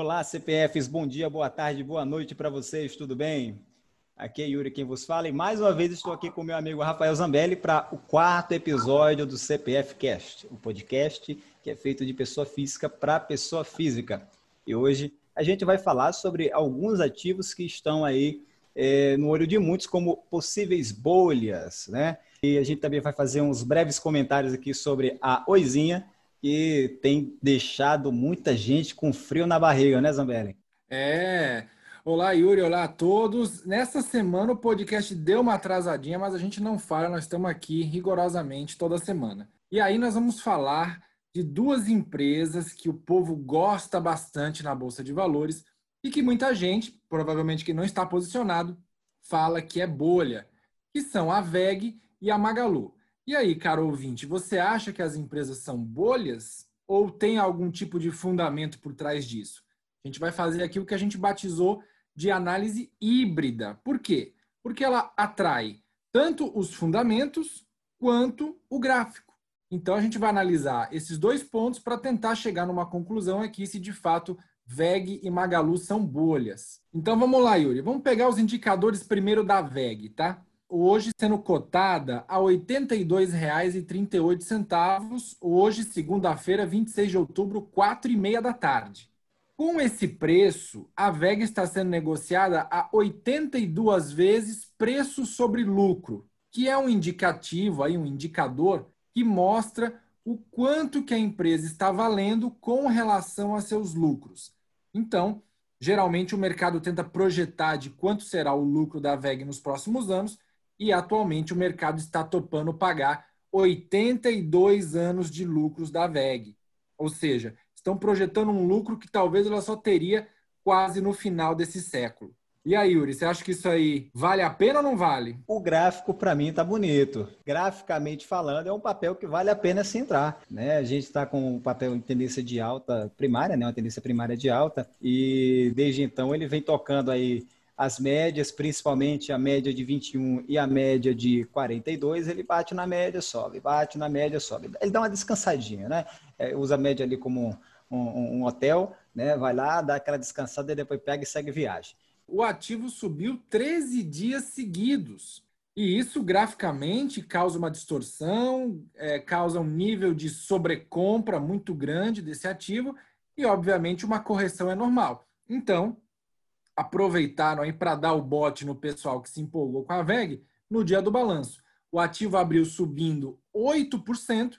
Olá, CPFs, bom dia, boa tarde, boa noite para vocês, tudo bem? Aqui é Yuri quem vos fala e mais uma vez estou aqui com meu amigo Rafael Zambelli para o quarto episódio do CPF Cast, o podcast que é feito de pessoa física para pessoa física. E hoje a gente vai falar sobre alguns ativos que estão aí é, no olho de muitos como possíveis bolhas, né? E a gente também vai fazer uns breves comentários aqui sobre a Oizinha, que tem deixado muita gente com frio na barriga, né, Zambelli? É. Olá, Yuri. Olá a todos. Nessa semana o podcast deu uma atrasadinha, mas a gente não fala, nós estamos aqui rigorosamente toda semana. E aí nós vamos falar de duas empresas que o povo gosta bastante na Bolsa de Valores e que muita gente, provavelmente que não está posicionado, fala que é bolha, que são a VEG e a Magalu. E aí, caro ouvinte, você acha que as empresas são bolhas ou tem algum tipo de fundamento por trás disso? A gente vai fazer aqui o que a gente batizou de análise híbrida. Por quê? Porque ela atrai tanto os fundamentos quanto o gráfico. Então a gente vai analisar esses dois pontos para tentar chegar numa conclusão aqui se de fato VEG e Magalu são bolhas. Então vamos lá, Yuri. Vamos pegar os indicadores primeiro da VEG, tá? Hoje sendo cotada a R$ 82,38, hoje, segunda-feira, 26 de outubro, 4 e meia da tarde. Com esse preço, a VEG está sendo negociada a 82 vezes preço sobre lucro, que é um indicativo, aí, um indicador que mostra o quanto que a empresa está valendo com relação a seus lucros. Então, geralmente o mercado tenta projetar de quanto será o lucro da VEG nos próximos anos e atualmente o mercado está topando pagar 82 anos de lucros da VEG. Ou seja, estão projetando um lucro que talvez ela só teria quase no final desse século. E aí, Yuri, você acha que isso aí vale a pena ou não vale? O gráfico, para mim, tá bonito. Graficamente falando, é um papel que vale a pena se entrar. Né? A gente está com um papel em tendência de alta primária, né? uma tendência primária de alta, e desde então ele vem tocando aí as médias, principalmente a média de 21 e a média de 42, ele bate na média, sobe, bate na média, sobe. Ele dá uma descansadinha, né? É, usa a média ali como um, um, um, hotel, né? Vai lá, dá aquela descansada e depois pega e segue viagem. O ativo subiu 13 dias seguidos. E isso graficamente causa uma distorção, é, causa um nível de sobrecompra muito grande desse ativo e, obviamente, uma correção é normal. Então, aproveitaram aí para dar o bote no pessoal que se empolgou com a VEG no dia do balanço. O ativo abriu subindo 8%,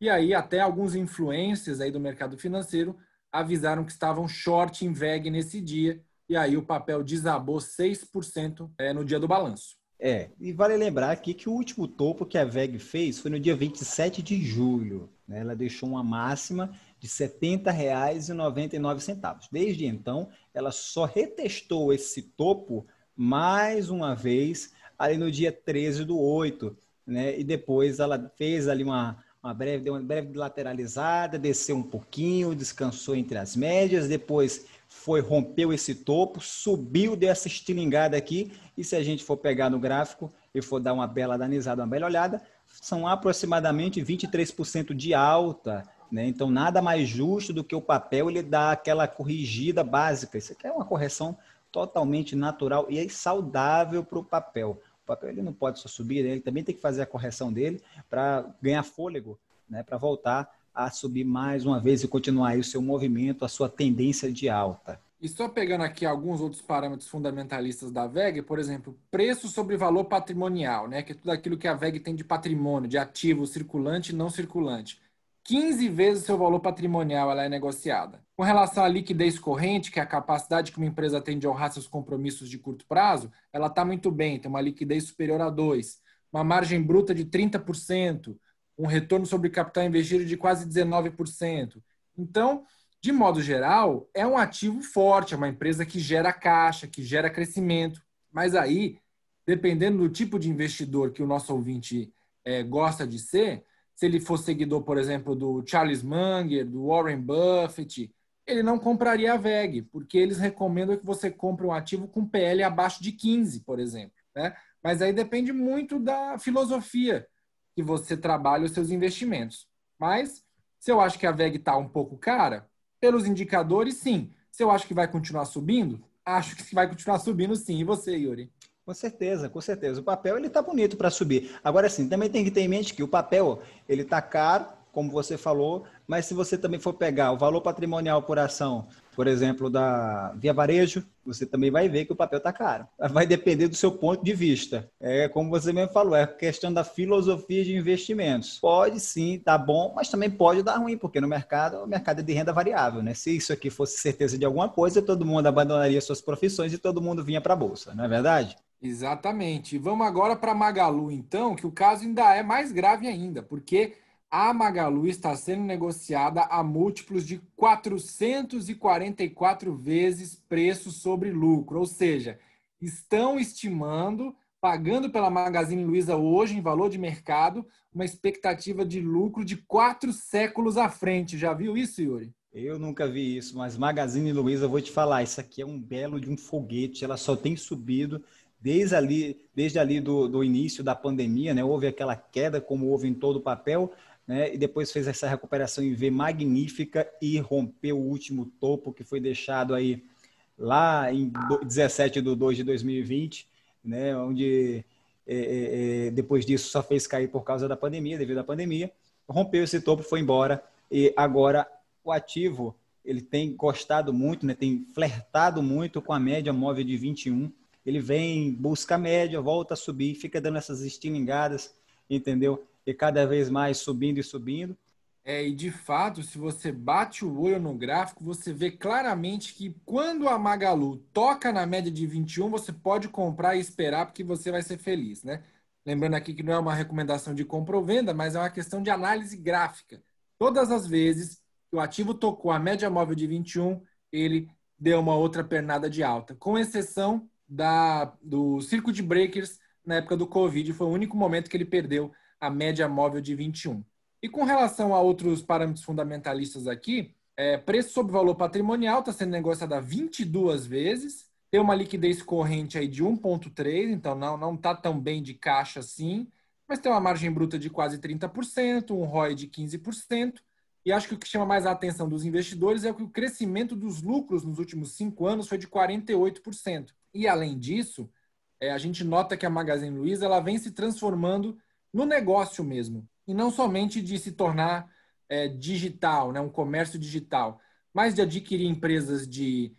e aí até alguns influências aí do mercado financeiro avisaram que estavam short em VEG nesse dia, e aí o papel desabou 6% é, no dia do balanço. É, e vale lembrar aqui que o último topo que a VEG fez foi no dia 27 de julho. Né? Ela deixou uma máxima de R$ 70,99. Desde então, ela só retestou esse topo mais uma vez ali no dia 13 do 8, né? E depois ela fez ali uma, uma breve, deu uma breve lateralizada, desceu um pouquinho, descansou entre as médias, depois foi rompeu esse topo, subiu dessa estilingada aqui, e se a gente for pegar no gráfico e for dar uma bela danizada, uma bela olhada, são aproximadamente 23% de alta né? Então, nada mais justo do que o papel ele dar aquela corrigida básica. Isso aqui é uma correção totalmente natural e é saudável para o papel. O papel ele não pode só subir, né? ele também tem que fazer a correção dele para ganhar fôlego, né? para voltar a subir mais uma vez e continuar o seu movimento, a sua tendência de alta. E só pegando aqui alguns outros parâmetros fundamentalistas da VEG, por exemplo, preço sobre valor patrimonial, né, que é tudo aquilo que a VEG tem de patrimônio, de ativo circulante e não circulante. 15 vezes o seu valor patrimonial ela é negociada. Com relação à liquidez corrente, que é a capacidade que uma empresa tem de honrar seus compromissos de curto prazo, ela está muito bem, tem uma liquidez superior a 2, uma margem bruta de 30%, um retorno sobre capital investido de quase 19%. Então, de modo geral, é um ativo forte, é uma empresa que gera caixa, que gera crescimento. Mas aí, dependendo do tipo de investidor que o nosso ouvinte é, gosta de ser, se ele for seguidor, por exemplo, do Charles Munger, do Warren Buffett, ele não compraria a VEG, porque eles recomendam que você compre um ativo com PL abaixo de 15, por exemplo. Né? Mas aí depende muito da filosofia que você trabalha os seus investimentos. Mas se eu acho que a VEG está um pouco cara, pelos indicadores, sim. Se eu acho que vai continuar subindo, acho que vai continuar subindo sim. E você, Yuri? Com certeza, com certeza. O papel ele tá bonito para subir. Agora sim, também tem que ter em mente que o papel ele tá caro, como você falou, mas se você também for pegar o valor patrimonial por ação, por exemplo, da Via Varejo, você também vai ver que o papel está caro. Vai depender do seu ponto de vista. É como você mesmo falou, é questão da filosofia de investimentos. Pode sim dar bom, mas também pode dar ruim, porque no mercado, o mercado é de renda variável, né? Se isso aqui fosse certeza de alguma coisa, todo mundo abandonaria suas profissões e todo mundo vinha para a bolsa, não é verdade? Exatamente. Vamos agora para Magalu, então, que o caso ainda é mais grave ainda, porque a Magalu está sendo negociada a múltiplos de 444 vezes preço sobre lucro, ou seja, estão estimando, pagando pela Magazine Luiza hoje em valor de mercado, uma expectativa de lucro de quatro séculos à frente. Já viu isso, Yuri? Eu nunca vi isso, mas Magazine Luiza, vou te falar, isso aqui é um belo de um foguete, ela só tem subido desde ali, desde ali do, do início da pandemia, né? Houve aquela queda, como houve em todo o papel, né? E depois fez essa recuperação em V magnífica e rompeu o último topo que foi deixado aí lá em 17 de 2 de 2020, né? Onde é, é, é, depois disso só fez cair por causa da pandemia, devido à pandemia. Rompeu esse topo, foi embora e agora o ativo ele tem gostado muito, né? Tem flertado muito com a média móvel de 21. Ele vem, busca a média, volta a subir, fica dando essas estilingadas, entendeu? e cada vez mais subindo e subindo. É, e de fato, se você bate o olho no gráfico, você vê claramente que quando a Magalu toca na média de 21, você pode comprar e esperar, porque você vai ser feliz, né? Lembrando aqui que não é uma recomendação de compra ou venda, mas é uma questão de análise gráfica. Todas as vezes que o ativo tocou a média móvel de 21, ele deu uma outra pernada de alta, com exceção da, do circo de breakers na época do Covid, foi o único momento que ele perdeu a média móvel de 21. E com relação a outros parâmetros fundamentalistas aqui, é, preço sobre valor patrimonial está sendo negociado a 22 vezes, tem uma liquidez corrente aí de 1,3, então não está tão bem de caixa assim, mas tem uma margem bruta de quase 30%, um ROI de 15%, e acho que o que chama mais a atenção dos investidores é que o crescimento dos lucros nos últimos cinco anos foi de 48%. E além disso, é, a gente nota que a Magazine Luiza ela vem se transformando no negócio mesmo. E não somente de se tornar é, digital, né, um comércio digital, mas de adquirir empresas de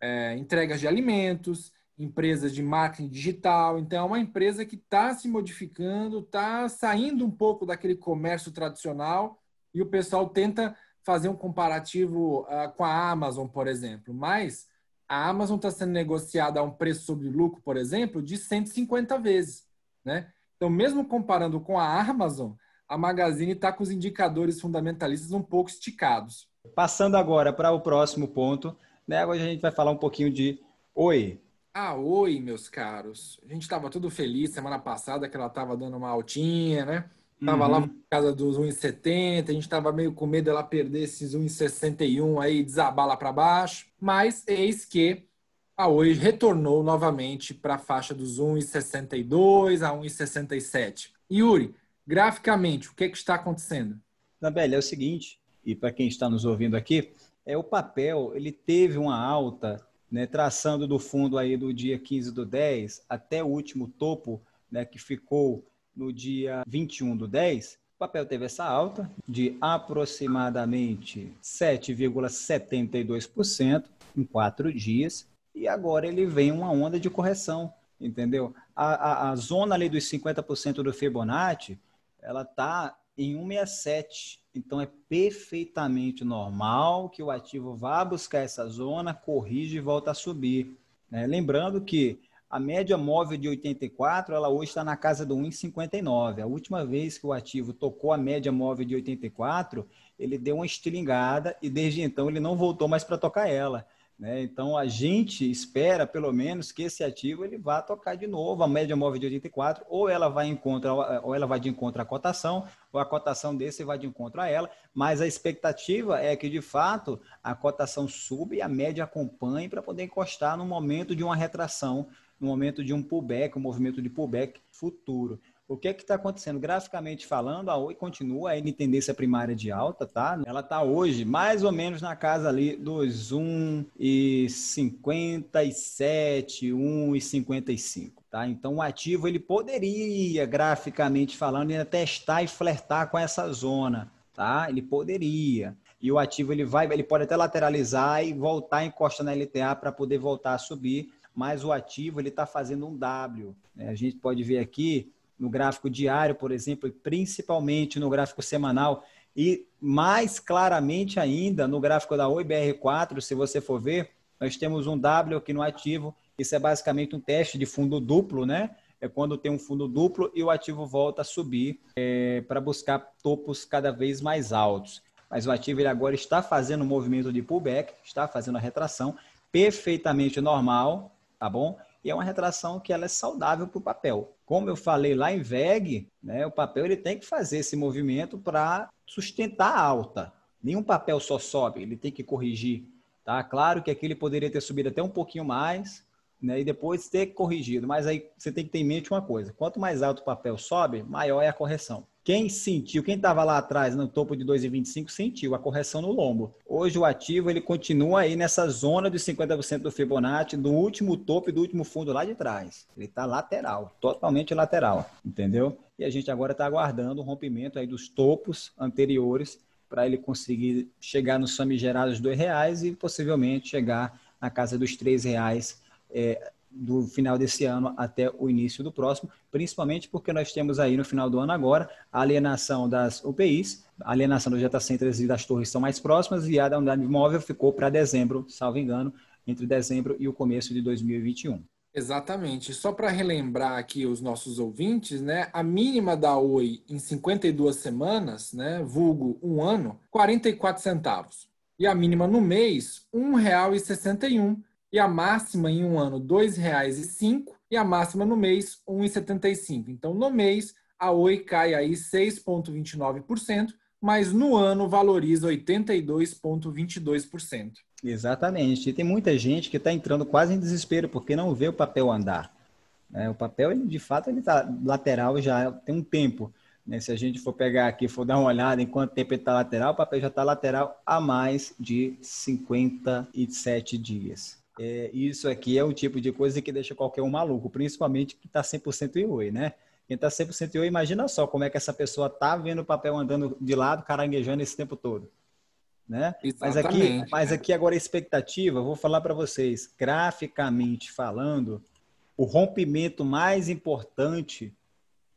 é, entregas de alimentos, empresas de marketing digital. Então, é uma empresa que está se modificando, está saindo um pouco daquele comércio tradicional e o pessoal tenta fazer um comparativo uh, com a Amazon, por exemplo. Mas a Amazon está sendo negociada a um preço sobre lucro, por exemplo, de 150 vezes. Né? Então, mesmo comparando com a Amazon, a Magazine está com os indicadores fundamentalistas um pouco esticados. Passando agora para o próximo ponto, né? Hoje a gente vai falar um pouquinho de Oi. Ah, oi, meus caros. A gente estava tudo feliz semana passada que ela estava dando uma altinha, né? Tava uhum. lá na casa dos 1,70, a gente estava meio com medo dela perder esses 1,61 aí, desabar lá para baixo. Mas eis que a Oi retornou novamente para a faixa dos 1,62 a 1,67. Yuri, graficamente, o que, é que está acontecendo? Isabelle, é o seguinte, e para quem está nos ouvindo aqui, é o papel, ele teve uma alta, né, traçando do fundo aí do dia 15 do 10 até o último topo, né, que ficou no dia 21 do 10, o papel teve essa alta de aproximadamente 7,72% em quatro dias e agora ele vem uma onda de correção, entendeu? A, a, a zona ali dos 50% do Fibonacci, ela está em 167. Então é perfeitamente normal que o ativo vá buscar essa zona, corrige e volta a subir. Né? Lembrando que a média móvel de 84, ela hoje está na casa do 1,59. A última vez que o ativo tocou a média móvel de 84, ele deu uma estilingada e desde então ele não voltou mais para tocar ela. Né? Então a gente espera pelo menos que esse ativo ele vá tocar de novo a média móvel de 84, ou ela vai encontrar, ou ela vai de encontro à cotação, ou a cotação desse vai de encontro a ela, mas a expectativa é que de fato a cotação suba e a média acompanhe para poder encostar no momento de uma retração, no momento de um pullback, um movimento de pullback futuro. O que é que está acontecendo? Graficamente falando, a Oi continua em tendência primária de alta, tá? Ela está hoje mais ou menos na casa ali dos 1,57, 1,55. Tá? Então o ativo ele poderia, graficamente falando, ainda testar e flertar com essa zona. Tá? Ele poderia. E o ativo ele vai, ele pode até lateralizar e voltar a na LTA para poder voltar a subir, mas o ativo ele está fazendo um W. Né? A gente pode ver aqui no gráfico diário, por exemplo, e principalmente no gráfico semanal, e mais claramente ainda no gráfico da OIBR4, se você for ver, nós temos um W aqui no ativo isso é basicamente um teste de fundo duplo, né? É quando tem um fundo duplo e o ativo volta a subir é, para buscar topos cada vez mais altos. Mas o ativo ele agora está fazendo um movimento de pullback, está fazendo a retração perfeitamente normal, tá bom? E é uma retração que ela é saudável para o papel. Como eu falei lá em VEG, né, o papel ele tem que fazer esse movimento para sustentar a alta. Nenhum papel só sobe, ele tem que corrigir. Tá? Claro que aqui ele poderia ter subido até um pouquinho mais, né, e depois ter corrigido. Mas aí você tem que ter em mente uma coisa: quanto mais alto o papel sobe, maior é a correção. Quem sentiu, quem estava lá atrás no topo de 2,25 sentiu a correção no lombo. Hoje o ativo ele continua aí nessa zona de 50% do Fibonacci, do último topo e do último fundo lá de trás. Ele está lateral, totalmente lateral, entendeu? E a gente agora está aguardando o rompimento aí dos topos anteriores para ele conseguir chegar nos famigerados R$ reais e possivelmente chegar na casa dos R$ reais é, do final desse ano até o início do próximo, principalmente porque nós temos aí no final do ano agora a alienação das UPIs, a alienação dos data centers e das torres são mais próximas e a da unidade móvel ficou para dezembro, salvo engano, entre dezembro e o começo de 2021. Exatamente. Só para relembrar aqui os nossos ouvintes, né? A mínima da Oi em 52 semanas, né? Vulgo um ano, 44 centavos. E a mínima no mês, R$ 1,61 e a máxima em um ano R$ 2,05 e a máxima no mês R$ 1,75. Então, no mês, a Oi cai aí 6,29%, mas no ano valoriza 82,22%. Exatamente. E tem muita gente que está entrando quase em desespero porque não vê o papel andar. É, o papel, ele, de fato, ele está lateral já tem um tempo. Né? Se a gente for pegar aqui, for dar uma olhada em quanto tempo ele está lateral, o papel já está lateral há mais de 57 dias. É, isso aqui é o tipo de coisa que deixa qualquer um maluco, principalmente que está 100% em oi, né? Quem está 100% em oi, imagina só como é que essa pessoa está vendo o papel andando de lado, caranguejando esse tempo todo. Né? Mas aqui, mas aqui agora a expectativa, vou falar para vocês, graficamente falando, o rompimento mais importante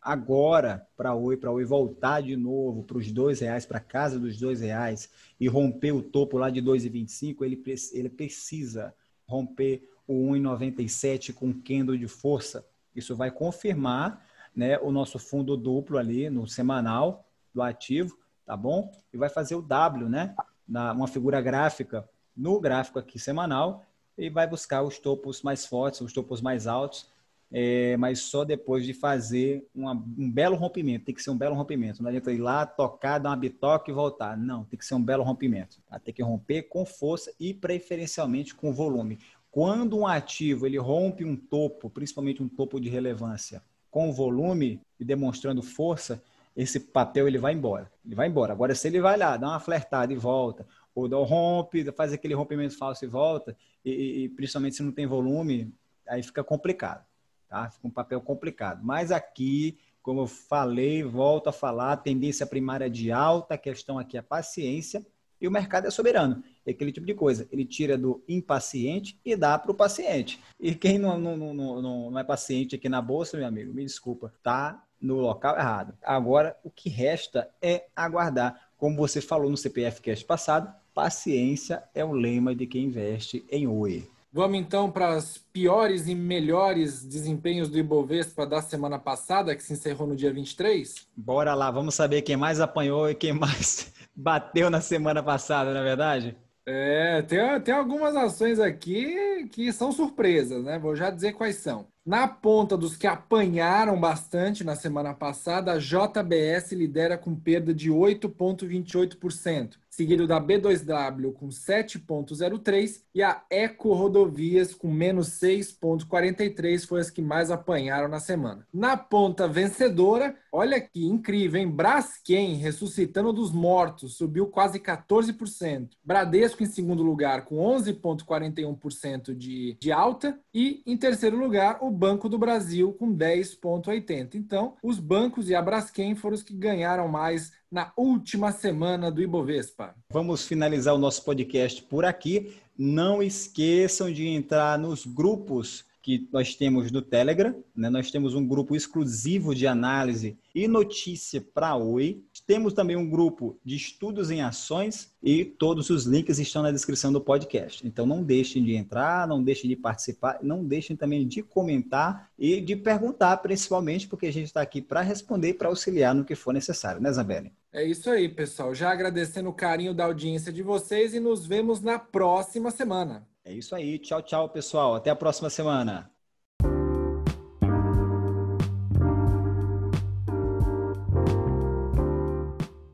agora para Oi, para Oi voltar de novo para os dois reais, para casa dos dois reais e romper o topo lá de 2,25, ele, ele precisa romper o 1,97 com candle de força. Isso vai confirmar né, o nosso fundo duplo ali no semanal do ativo, tá bom? E vai fazer o W, né? Na, uma figura gráfica no gráfico aqui semanal e vai buscar os topos mais fortes, os topos mais altos, é, mas só depois de fazer uma, um belo rompimento. Tem que ser um belo rompimento. Não adianta ir lá, tocar, dar uma bitoca e voltar. Não, tem que ser um belo rompimento. Tá? Tem que romper com força e preferencialmente com volume. Quando um ativo ele rompe um topo, principalmente um topo de relevância, com volume e demonstrando força, esse papel ele vai embora. Ele vai embora. Agora, se ele vai lá, dá uma flertada e volta, ou dá um rompe, faz aquele rompimento falso e volta, e, e principalmente se não tem volume, aí fica complicado. Tá? Fica um papel complicado. Mas aqui, como eu falei, volto a falar, tendência primária de alta, a questão aqui é paciência e o mercado é soberano. É aquele tipo de coisa. Ele tira do impaciente e dá para o paciente. E quem não, não, não, não, não é paciente aqui na bolsa, meu amigo, me desculpa, tá no local errado. Agora, o que resta é aguardar. Como você falou no CPF Cast passado, paciência é o lema de quem investe em OE. Vamos então para os piores e melhores desempenhos do Ibovespa da semana passada, que se encerrou no dia 23? Bora lá, vamos saber quem mais apanhou e quem mais bateu na semana passada, na é verdade? É, tem, tem algumas ações aqui que são surpresas, né? Vou já dizer quais são. Na ponta dos que apanharam bastante na semana passada, a JBS lidera com perda de 8,28%. Seguido da B2W com 7,03 e a Eco Rodovias com menos 6,43 foi as que mais apanharam na semana. Na ponta vencedora, olha que incrível, hein? Braskem ressuscitando dos mortos, subiu quase 14%. Bradesco em segundo lugar com 11,41% de, de alta e em terceiro lugar o Banco do Brasil com 10,80%. Então, os bancos e a Braskem foram os que ganharam mais na última semana do Ibovespa. Vamos finalizar o nosso podcast por aqui. Não esqueçam de entrar nos grupos que nós temos no Telegram. Né? Nós temos um grupo exclusivo de análise e notícia para Oi. Temos também um grupo de estudos em ações e todos os links estão na descrição do podcast. Então não deixem de entrar, não deixem de participar, não deixem também de comentar e de perguntar, principalmente porque a gente está aqui para responder e para auxiliar no que for necessário, né, Zambelli? É isso aí, pessoal. Já agradecendo o carinho da audiência de vocês e nos vemos na próxima semana. É isso aí. Tchau, tchau, pessoal. Até a próxima semana.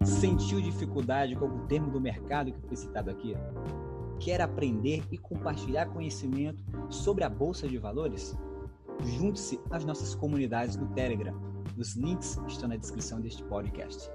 Sentiu dificuldade com algum termo do mercado que foi citado aqui? Quer aprender e compartilhar conhecimento sobre a Bolsa de Valores? Junte-se às nossas comunidades no Telegram. Os links estão na descrição deste podcast.